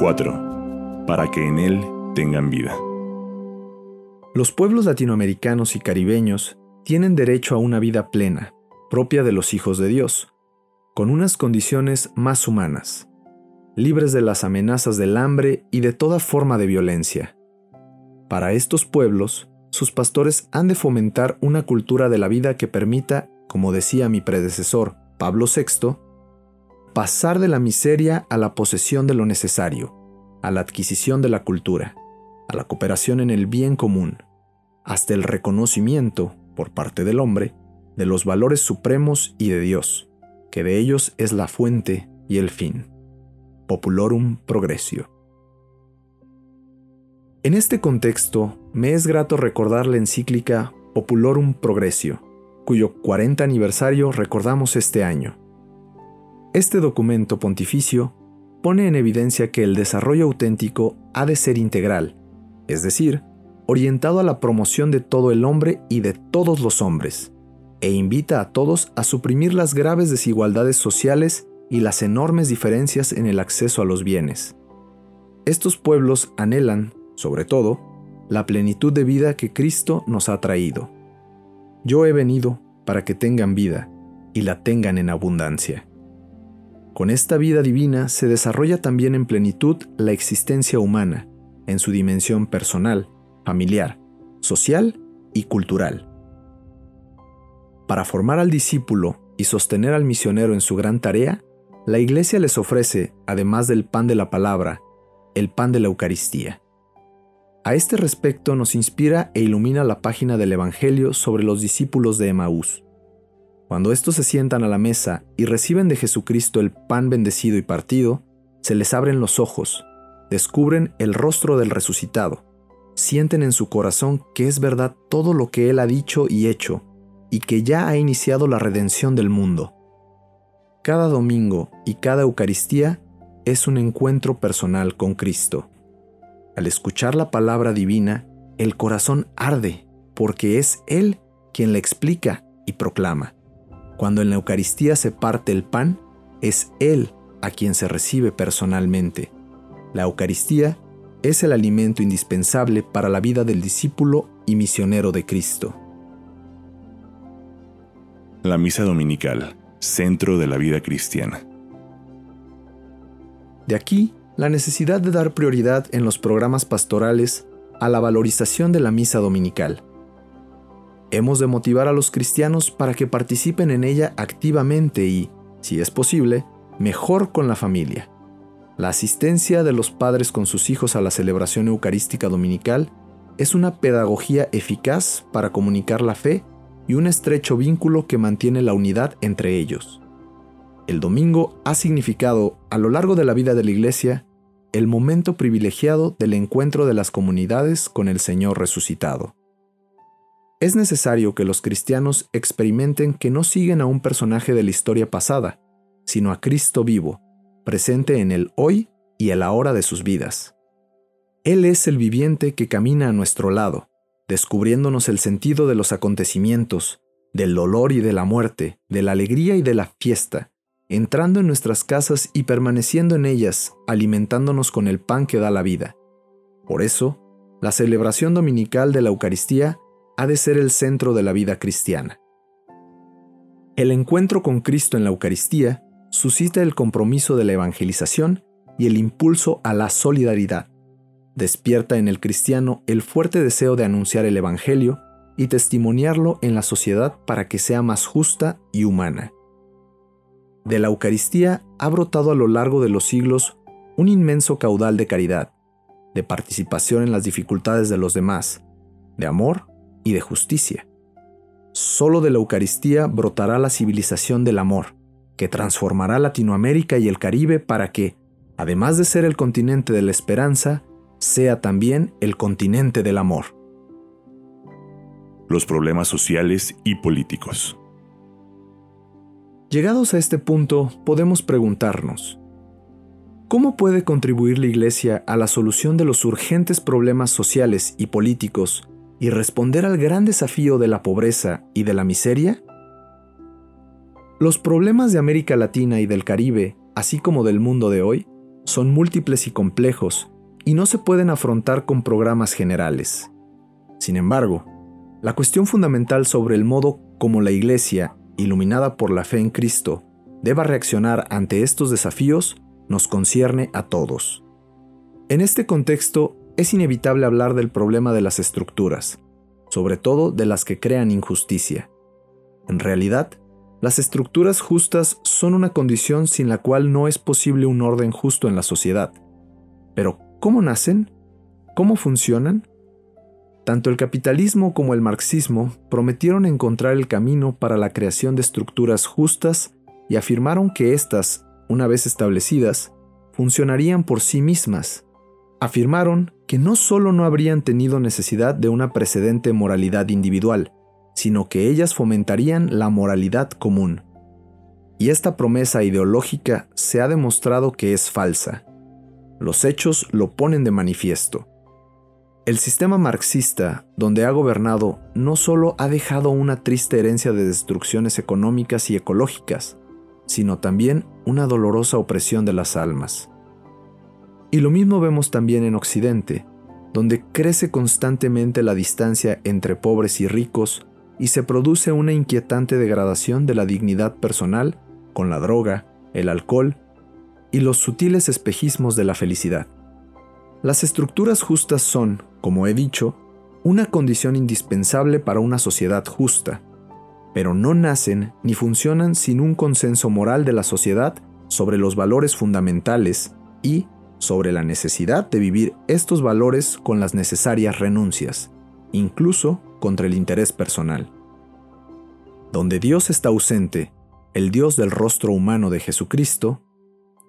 4. Para que en Él tengan vida. Los pueblos latinoamericanos y caribeños tienen derecho a una vida plena, propia de los hijos de Dios, con unas condiciones más humanas, libres de las amenazas del hambre y de toda forma de violencia. Para estos pueblos, sus pastores han de fomentar una cultura de la vida que permita, como decía mi predecesor, Pablo VI, pasar de la miseria a la posesión de lo necesario, a la adquisición de la cultura, a la cooperación en el bien común, hasta el reconocimiento, por parte del hombre, de los valores supremos y de Dios, que de ellos es la fuente y el fin. Populorum Progressio. En este contexto, me es grato recordar la encíclica Populorum Progressio, cuyo 40 aniversario recordamos este año. Este documento pontificio pone en evidencia que el desarrollo auténtico ha de ser integral, es decir, orientado a la promoción de todo el hombre y de todos los hombres, e invita a todos a suprimir las graves desigualdades sociales y las enormes diferencias en el acceso a los bienes. Estos pueblos anhelan, sobre todo, la plenitud de vida que Cristo nos ha traído. Yo he venido para que tengan vida y la tengan en abundancia. Con esta vida divina se desarrolla también en plenitud la existencia humana, en su dimensión personal, familiar, social y cultural. Para formar al discípulo y sostener al misionero en su gran tarea, la Iglesia les ofrece, además del pan de la palabra, el pan de la Eucaristía. A este respecto nos inspira e ilumina la página del Evangelio sobre los discípulos de Emaús. Cuando estos se sientan a la mesa y reciben de Jesucristo el pan bendecido y partido, se les abren los ojos, descubren el rostro del resucitado, sienten en su corazón que es verdad todo lo que Él ha dicho y hecho, y que ya ha iniciado la redención del mundo. Cada domingo y cada Eucaristía es un encuentro personal con Cristo. Al escuchar la palabra divina, el corazón arde, porque es Él quien la explica y proclama. Cuando en la Eucaristía se parte el pan, es Él a quien se recibe personalmente. La Eucaristía es el alimento indispensable para la vida del discípulo y misionero de Cristo. La Misa Dominical, centro de la vida cristiana. De aquí la necesidad de dar prioridad en los programas pastorales a la valorización de la Misa Dominical. Hemos de motivar a los cristianos para que participen en ella activamente y, si es posible, mejor con la familia. La asistencia de los padres con sus hijos a la celebración eucarística dominical es una pedagogía eficaz para comunicar la fe y un estrecho vínculo que mantiene la unidad entre ellos. El domingo ha significado, a lo largo de la vida de la Iglesia, el momento privilegiado del encuentro de las comunidades con el Señor resucitado. Es necesario que los cristianos experimenten que no siguen a un personaje de la historia pasada, sino a Cristo vivo, presente en el hoy y el ahora de sus vidas. Él es el viviente que camina a nuestro lado, descubriéndonos el sentido de los acontecimientos, del dolor y de la muerte, de la alegría y de la fiesta, entrando en nuestras casas y permaneciendo en ellas, alimentándonos con el pan que da la vida. Por eso, la celebración dominical de la Eucaristía ha de ser el centro de la vida cristiana. El encuentro con Cristo en la Eucaristía suscita el compromiso de la evangelización y el impulso a la solidaridad. Despierta en el cristiano el fuerte deseo de anunciar el Evangelio y testimoniarlo en la sociedad para que sea más justa y humana. De la Eucaristía ha brotado a lo largo de los siglos un inmenso caudal de caridad, de participación en las dificultades de los demás, de amor y de justicia. Solo de la Eucaristía brotará la civilización del amor, que transformará Latinoamérica y el Caribe para que, además de ser el continente de la esperanza, sea también el continente del amor. Los problemas sociales y políticos. Llegados a este punto, podemos preguntarnos, ¿cómo puede contribuir la Iglesia a la solución de los urgentes problemas sociales y políticos y responder al gran desafío de la pobreza y de la miseria? Los problemas de América Latina y del Caribe, así como del mundo de hoy, son múltiples y complejos y no se pueden afrontar con programas generales. Sin embargo, la cuestión fundamental sobre el modo como la Iglesia, iluminada por la fe en Cristo, deba reaccionar ante estos desafíos nos concierne a todos. En este contexto, es inevitable hablar del problema de las estructuras, sobre todo de las que crean injusticia. En realidad, las estructuras justas son una condición sin la cual no es posible un orden justo en la sociedad. Pero, ¿cómo nacen? ¿Cómo funcionan? Tanto el capitalismo como el marxismo prometieron encontrar el camino para la creación de estructuras justas y afirmaron que éstas, una vez establecidas, funcionarían por sí mismas. Afirmaron que no solo no habrían tenido necesidad de una precedente moralidad individual, sino que ellas fomentarían la moralidad común. Y esta promesa ideológica se ha demostrado que es falsa. Los hechos lo ponen de manifiesto. El sistema marxista, donde ha gobernado, no solo ha dejado una triste herencia de destrucciones económicas y ecológicas, sino también una dolorosa opresión de las almas. Y lo mismo vemos también en Occidente, donde crece constantemente la distancia entre pobres y ricos y se produce una inquietante degradación de la dignidad personal con la droga, el alcohol y los sutiles espejismos de la felicidad. Las estructuras justas son, como he dicho, una condición indispensable para una sociedad justa, pero no nacen ni funcionan sin un consenso moral de la sociedad sobre los valores fundamentales y sobre la necesidad de vivir estos valores con las necesarias renuncias, incluso contra el interés personal. Donde Dios está ausente, el Dios del rostro humano de Jesucristo,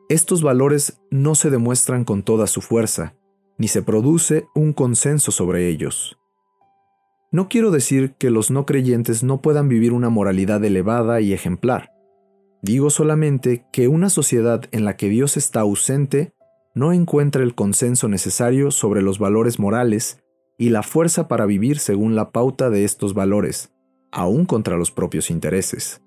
estos valores no se demuestran con toda su fuerza, ni se produce un consenso sobre ellos. No quiero decir que los no creyentes no puedan vivir una moralidad elevada y ejemplar. Digo solamente que una sociedad en la que Dios está ausente no encuentra el consenso necesario sobre los valores morales y la fuerza para vivir según la pauta de estos valores, aún contra los propios intereses.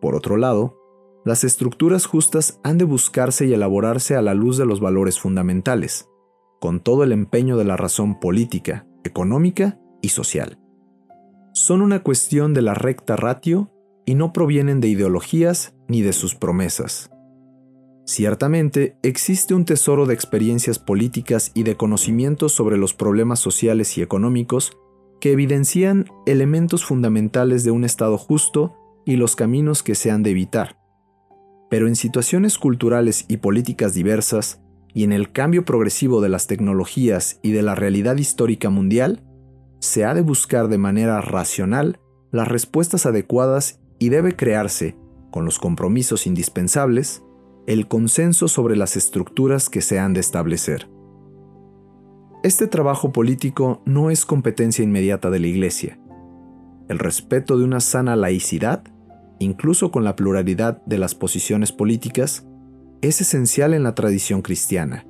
Por otro lado, las estructuras justas han de buscarse y elaborarse a la luz de los valores fundamentales, con todo el empeño de la razón política, económica y social. Son una cuestión de la recta ratio y no provienen de ideologías ni de sus promesas. Ciertamente, existe un tesoro de experiencias políticas y de conocimientos sobre los problemas sociales y económicos que evidencian elementos fundamentales de un Estado justo y los caminos que se han de evitar. Pero en situaciones culturales y políticas diversas, y en el cambio progresivo de las tecnologías y de la realidad histórica mundial, se ha de buscar de manera racional las respuestas adecuadas y debe crearse, con los compromisos indispensables, el consenso sobre las estructuras que se han de establecer. Este trabajo político no es competencia inmediata de la Iglesia. El respeto de una sana laicidad, incluso con la pluralidad de las posiciones políticas, es esencial en la tradición cristiana.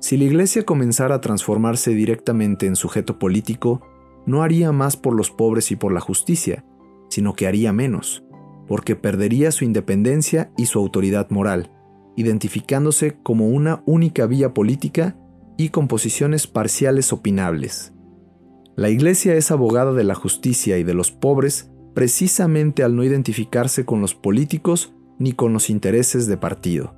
Si la Iglesia comenzara a transformarse directamente en sujeto político, no haría más por los pobres y por la justicia, sino que haría menos, porque perdería su independencia y su autoridad moral, identificándose como una única vía política y con posiciones parciales opinables. La Iglesia es abogada de la justicia y de los pobres precisamente al no identificarse con los políticos ni con los intereses de partido.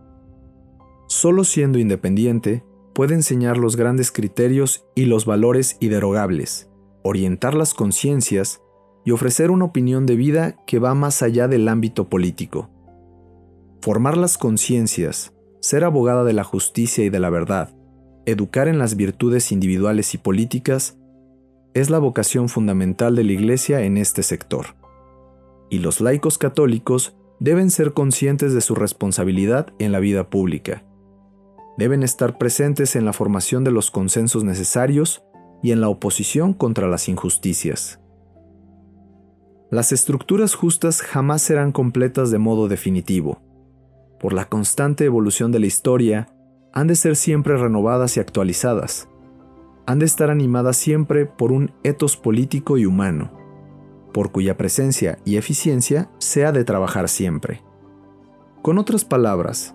Solo siendo independiente, puede enseñar los grandes criterios y los valores iderogables, orientar las conciencias y ofrecer una opinión de vida que va más allá del ámbito político. Formar las conciencias, ser abogada de la justicia y de la verdad, educar en las virtudes individuales y políticas, es la vocación fundamental de la Iglesia en este sector. Y los laicos católicos deben ser conscientes de su responsabilidad en la vida pública. Deben estar presentes en la formación de los consensos necesarios y en la oposición contra las injusticias. Las estructuras justas jamás serán completas de modo definitivo. Por la constante evolución de la historia, han de ser siempre renovadas y actualizadas. Han de estar animadas siempre por un etos político y humano, por cuya presencia y eficiencia se ha de trabajar siempre. Con otras palabras,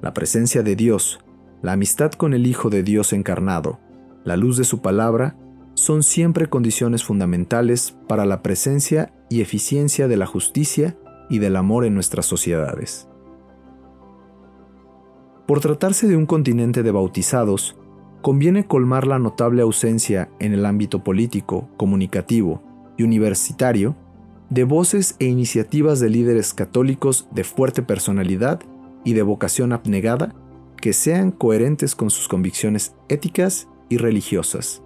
la presencia de Dios, la amistad con el Hijo de Dios encarnado, la luz de su palabra, son siempre condiciones fundamentales para la presencia y eficiencia de la justicia y del amor en nuestras sociedades. Por tratarse de un continente de bautizados, conviene colmar la notable ausencia en el ámbito político, comunicativo y universitario de voces e iniciativas de líderes católicos de fuerte personalidad y de vocación abnegada que sean coherentes con sus convicciones éticas y religiosas.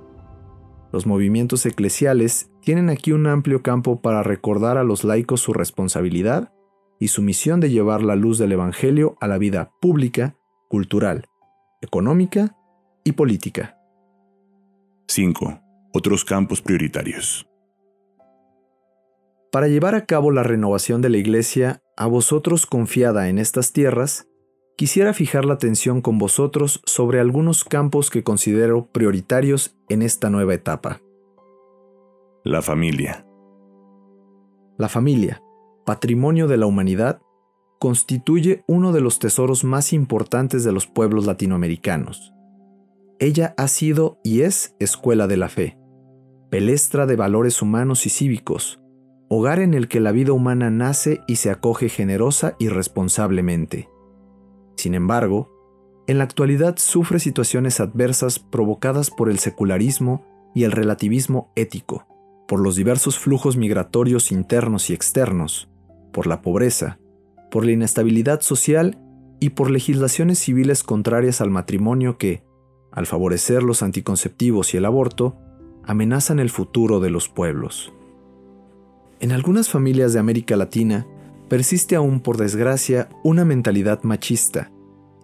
Los movimientos eclesiales tienen aquí un amplio campo para recordar a los laicos su responsabilidad y su misión de llevar la luz del Evangelio a la vida pública, cultural, económica y política. 5. Otros campos prioritarios. Para llevar a cabo la renovación de la Iglesia, a vosotros confiada en estas tierras, quisiera fijar la atención con vosotros sobre algunos campos que considero prioritarios en esta nueva etapa. La familia. La familia, patrimonio de la humanidad, constituye uno de los tesoros más importantes de los pueblos latinoamericanos. Ella ha sido y es escuela de la fe, pelestra de valores humanos y cívicos, hogar en el que la vida humana nace y se acoge generosa y responsablemente. Sin embargo, en la actualidad sufre situaciones adversas provocadas por el secularismo y el relativismo ético, por los diversos flujos migratorios internos y externos, por la pobreza, por la inestabilidad social y por legislaciones civiles contrarias al matrimonio que, al favorecer los anticonceptivos y el aborto, amenazan el futuro de los pueblos. En algunas familias de América Latina persiste aún, por desgracia, una mentalidad machista,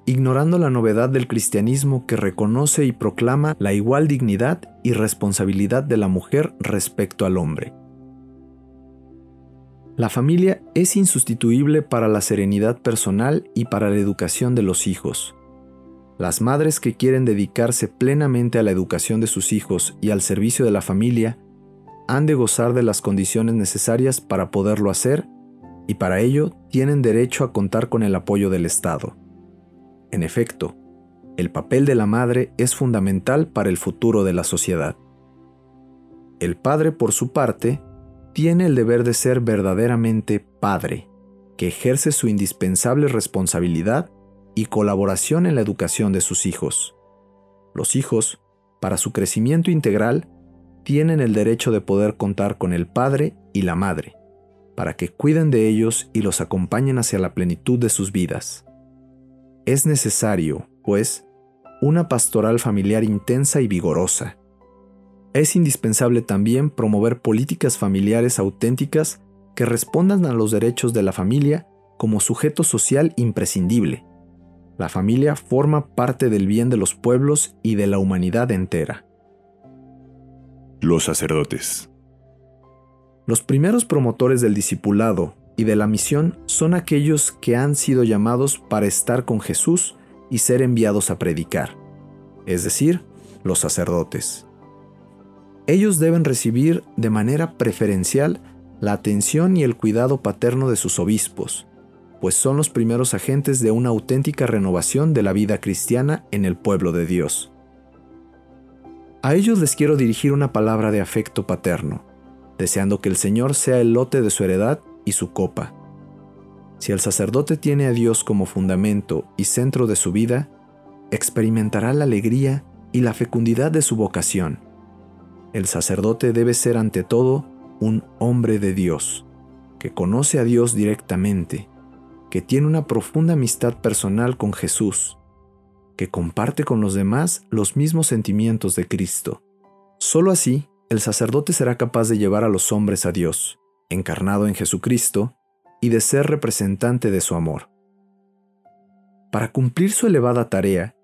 ignorando la novedad del cristianismo que reconoce y proclama la igual dignidad y responsabilidad de la mujer respecto al hombre. La familia es insustituible para la serenidad personal y para la educación de los hijos. Las madres que quieren dedicarse plenamente a la educación de sus hijos y al servicio de la familia han de gozar de las condiciones necesarias para poderlo hacer y para ello tienen derecho a contar con el apoyo del Estado. En efecto, el papel de la madre es fundamental para el futuro de la sociedad. El padre, por su parte, tiene el deber de ser verdaderamente padre, que ejerce su indispensable responsabilidad y colaboración en la educación de sus hijos. Los hijos, para su crecimiento integral, tienen el derecho de poder contar con el padre y la madre, para que cuiden de ellos y los acompañen hacia la plenitud de sus vidas. Es necesario, pues, una pastoral familiar intensa y vigorosa. Es indispensable también promover políticas familiares auténticas que respondan a los derechos de la familia como sujeto social imprescindible. La familia forma parte del bien de los pueblos y de la humanidad entera. Los sacerdotes. Los primeros promotores del discipulado y de la misión son aquellos que han sido llamados para estar con Jesús y ser enviados a predicar, es decir, los sacerdotes. Ellos deben recibir de manera preferencial la atención y el cuidado paterno de sus obispos, pues son los primeros agentes de una auténtica renovación de la vida cristiana en el pueblo de Dios. A ellos les quiero dirigir una palabra de afecto paterno, deseando que el Señor sea el lote de su heredad y su copa. Si el sacerdote tiene a Dios como fundamento y centro de su vida, experimentará la alegría y la fecundidad de su vocación. El sacerdote debe ser ante todo un hombre de Dios, que conoce a Dios directamente, que tiene una profunda amistad personal con Jesús, que comparte con los demás los mismos sentimientos de Cristo. Solo así, el sacerdote será capaz de llevar a los hombres a Dios, encarnado en Jesucristo, y de ser representante de su amor. Para cumplir su elevada tarea,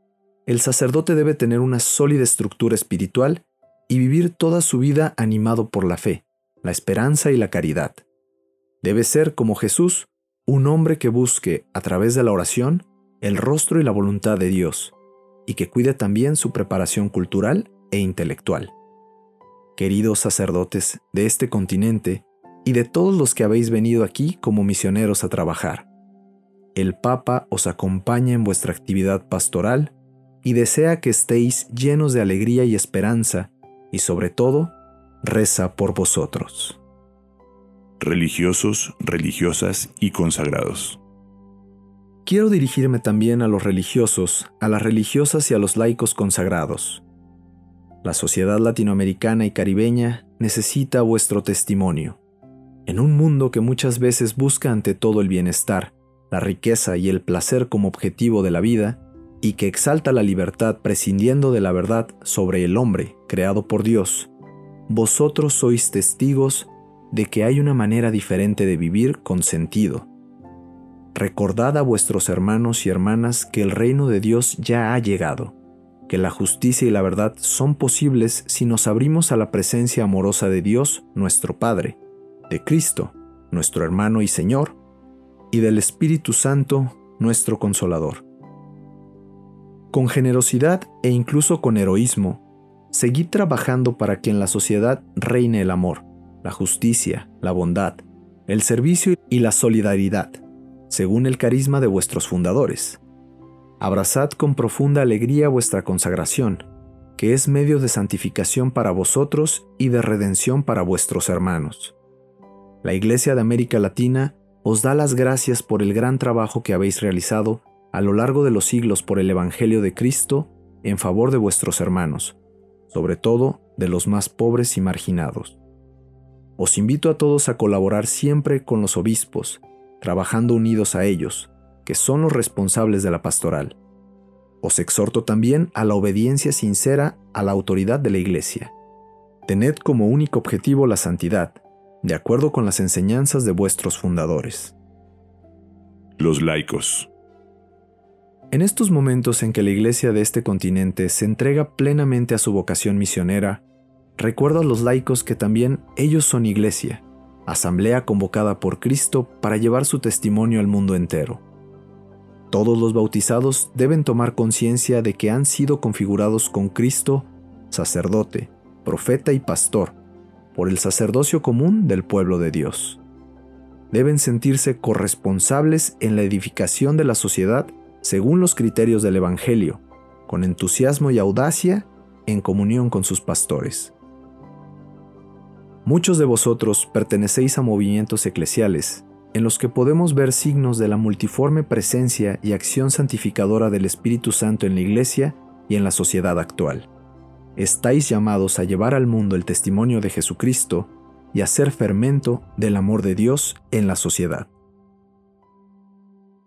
el sacerdote debe tener una sólida estructura espiritual y vivir toda su vida animado por la fe, la esperanza y la caridad. Debe ser, como Jesús, un hombre que busque, a través de la oración, el rostro y la voluntad de Dios, y que cuide también su preparación cultural e intelectual. Queridos sacerdotes de este continente y de todos los que habéis venido aquí como misioneros a trabajar, el Papa os acompaña en vuestra actividad pastoral y desea que estéis llenos de alegría y esperanza, y sobre todo, reza por vosotros. Religiosos, religiosas y consagrados. Quiero dirigirme también a los religiosos, a las religiosas y a los laicos consagrados. La sociedad latinoamericana y caribeña necesita vuestro testimonio. En un mundo que muchas veces busca ante todo el bienestar, la riqueza y el placer como objetivo de la vida, y que exalta la libertad prescindiendo de la verdad sobre el hombre creado por Dios, vosotros sois testigos de que hay una manera diferente de vivir con sentido Recordad a vuestros hermanos y hermanas que el reino de Dios ya ha llegado, que la justicia y la verdad son posibles si nos abrimos a la presencia amorosa de Dios, nuestro Padre, de Cristo, nuestro hermano y Señor, y del Espíritu Santo, nuestro Consolador. Con generosidad e incluso con heroísmo, seguid trabajando para que en la sociedad reine el amor, la justicia, la bondad, el servicio y la solidaridad según el carisma de vuestros fundadores. Abrazad con profunda alegría vuestra consagración, que es medio de santificación para vosotros y de redención para vuestros hermanos. La Iglesia de América Latina os da las gracias por el gran trabajo que habéis realizado a lo largo de los siglos por el Evangelio de Cristo en favor de vuestros hermanos, sobre todo de los más pobres y marginados. Os invito a todos a colaborar siempre con los obispos, trabajando unidos a ellos, que son los responsables de la pastoral. Os exhorto también a la obediencia sincera a la autoridad de la Iglesia. Tened como único objetivo la santidad, de acuerdo con las enseñanzas de vuestros fundadores. Los laicos. En estos momentos en que la Iglesia de este continente se entrega plenamente a su vocación misionera, recuerdo a los laicos que también ellos son Iglesia asamblea convocada por Cristo para llevar su testimonio al mundo entero. Todos los bautizados deben tomar conciencia de que han sido configurados con Cristo, sacerdote, profeta y pastor, por el sacerdocio común del pueblo de Dios. Deben sentirse corresponsables en la edificación de la sociedad según los criterios del Evangelio, con entusiasmo y audacia en comunión con sus pastores. Muchos de vosotros pertenecéis a movimientos eclesiales, en los que podemos ver signos de la multiforme presencia y acción santificadora del Espíritu Santo en la Iglesia y en la sociedad actual. Estáis llamados a llevar al mundo el testimonio de Jesucristo y a ser fermento del amor de Dios en la sociedad.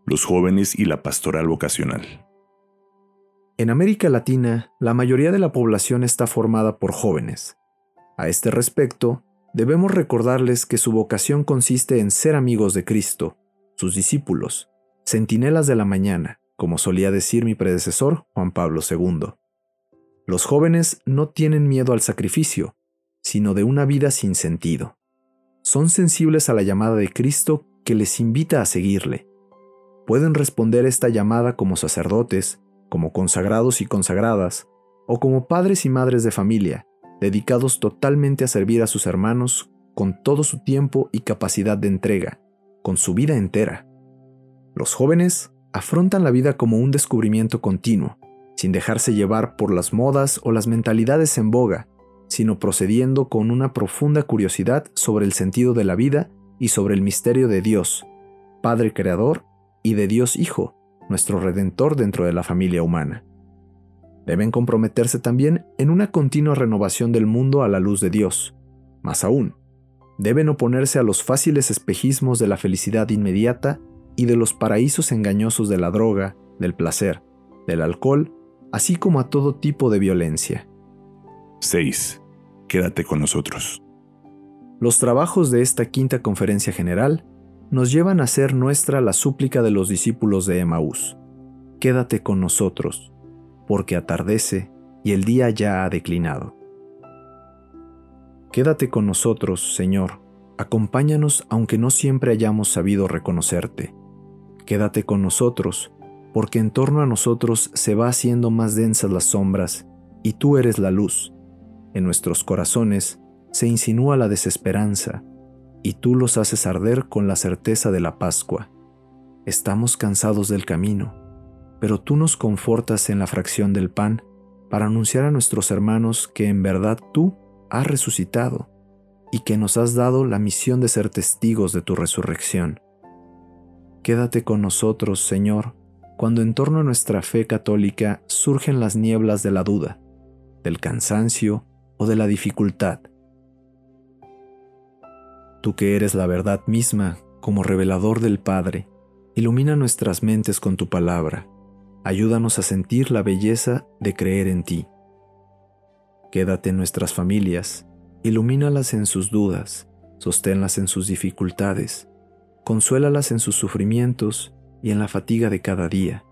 Los jóvenes y la pastoral vocacional. En América Latina, la mayoría de la población está formada por jóvenes. A este respecto, debemos recordarles que su vocación consiste en ser amigos de Cristo, sus discípulos, centinelas de la mañana, como solía decir mi predecesor Juan Pablo II. Los jóvenes no tienen miedo al sacrificio, sino de una vida sin sentido. Son sensibles a la llamada de Cristo que les invita a seguirle. Pueden responder esta llamada como sacerdotes, como consagrados y consagradas, o como padres y madres de familia, dedicados totalmente a servir a sus hermanos con todo su tiempo y capacidad de entrega, con su vida entera. Los jóvenes afrontan la vida como un descubrimiento continuo, sin dejarse llevar por las modas o las mentalidades en boga, sino procediendo con una profunda curiosidad sobre el sentido de la vida y sobre el misterio de Dios, Padre Creador, y de Dios Hijo, nuestro Redentor dentro de la familia humana. Deben comprometerse también en una continua renovación del mundo a la luz de Dios. Más aún, deben oponerse a los fáciles espejismos de la felicidad inmediata y de los paraísos engañosos de la droga, del placer, del alcohol, así como a todo tipo de violencia. 6. Quédate con nosotros. Los trabajos de esta quinta conferencia general nos llevan a hacer nuestra la súplica de los discípulos de Emaús. Quédate con nosotros porque atardece y el día ya ha declinado. Quédate con nosotros, Señor, acompáñanos aunque no siempre hayamos sabido reconocerte. Quédate con nosotros, porque en torno a nosotros se va haciendo más densas las sombras, y tú eres la luz. En nuestros corazones se insinúa la desesperanza, y tú los haces arder con la certeza de la Pascua. estamos cansados del camino, pero tú nos confortas en la fracción del pan para anunciar a nuestros hermanos que en verdad tú has resucitado y que nos has dado la misión de ser testigos de tu resurrección. Quédate con nosotros, Señor, cuando en torno a nuestra fe católica surgen las nieblas de la duda, del cansancio o de la dificultad. Tú que eres la verdad misma como revelador del Padre, ilumina nuestras mentes con tu palabra, ayúdanos a sentir la belleza de creer en ti. Quédate en nuestras familias, ilumínalas en sus dudas, sosténlas en sus dificultades, consuélalas en sus sufrimientos y en la fatiga de cada día,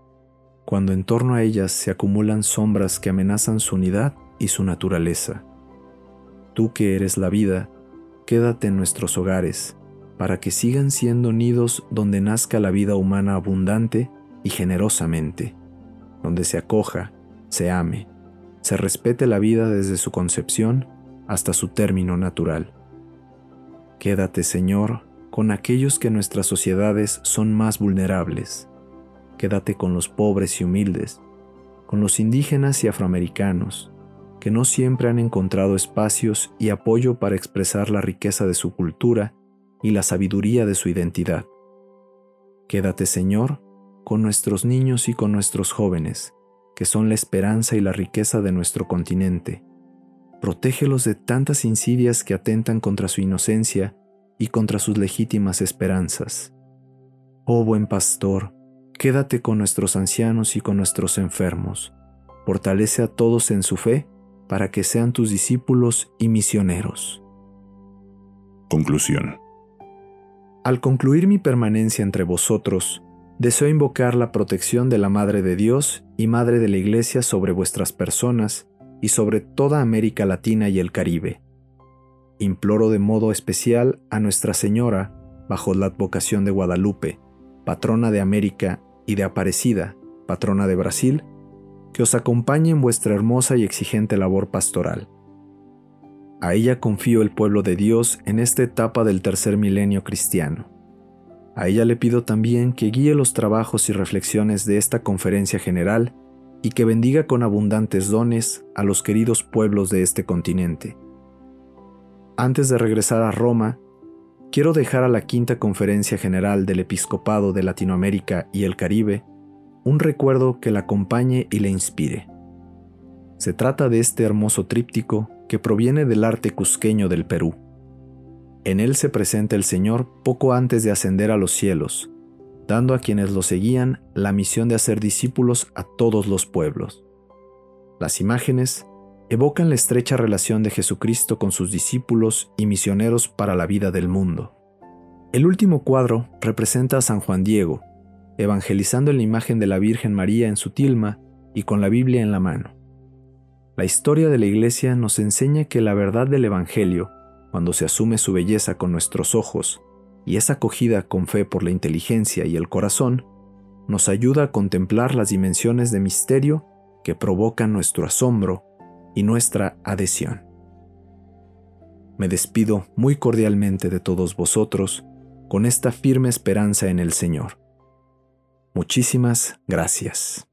cuando en torno a ellas se acumulan sombras que amenazan su unidad y su naturaleza. Tú que eres la vida, quédate en nuestros hogares, para que sigan siendo nidos donde nazca la vida humana abundante y generosamente, donde se acoja, se ame, se respete la vida desde su concepción hasta su término natural. Quédate, Señor, con aquellos que en nuestras sociedades son más vulnerables. Quédate con los pobres y humildes, con los indígenas y afroamericanos, que no siempre han encontrado espacios y apoyo para expresar la riqueza de su cultura y la sabiduría de su identidad. Quédate, Señor, con nuestros niños y con nuestros jóvenes, que son la esperanza y la riqueza de nuestro continente. Protégelos de tantas insidias que atentan contra su inocencia y contra sus legítimas esperanzas. Oh buen pastor, quédate con nuestros ancianos y con nuestros enfermos. Fortalece a todos en su fe para que sean tus discípulos y misioneros. Conclusión. Al concluir mi permanencia entre vosotros, deseo invocar la protección de la Madre de Dios y Madre de la Iglesia sobre vuestras personas y sobre toda América Latina y el Caribe imploro de modo especial a Nuestra Señora, bajo la advocación de Guadalupe, patrona de América, y de Aparecida, patrona de Brasil, que os acompañe en vuestra hermosa y exigente labor pastoral. A ella confío el pueblo de Dios en esta etapa del tercer milenio cristiano. A ella le pido también que guíe los trabajos y reflexiones de esta conferencia general y que bendiga con abundantes dones a los queridos pueblos de este continente antes de regresar a Roma, quiero dejar a la quinta conferencia general del Episcopado de Latinoamérica y el Caribe un recuerdo que la acompañe y le inspire. Se trata de este hermoso tríptico que proviene del arte cusqueño del Perú. En él se presenta el Señor poco antes de ascender a los cielos, dando a quienes lo seguían la misión de hacer discípulos a todos los pueblos. Las imágenes evocan la estrecha relación de Jesucristo con sus discípulos y misioneros para la vida del mundo. El último cuadro representa a San Juan Diego, evangelizando en la imagen de la Virgen María en su tilma y con la Biblia en la mano. La historia de la Iglesia nos enseña que la verdad del Evangelio, cuando se asume su belleza con nuestros ojos y es acogida con fe por la inteligencia y el corazón, nos ayuda a contemplar las dimensiones de misterio que provocan nuestro asombro y nuestra adhesión. Me despido muy cordialmente de todos vosotros con esta firme esperanza en el Señor. Muchísimas gracias.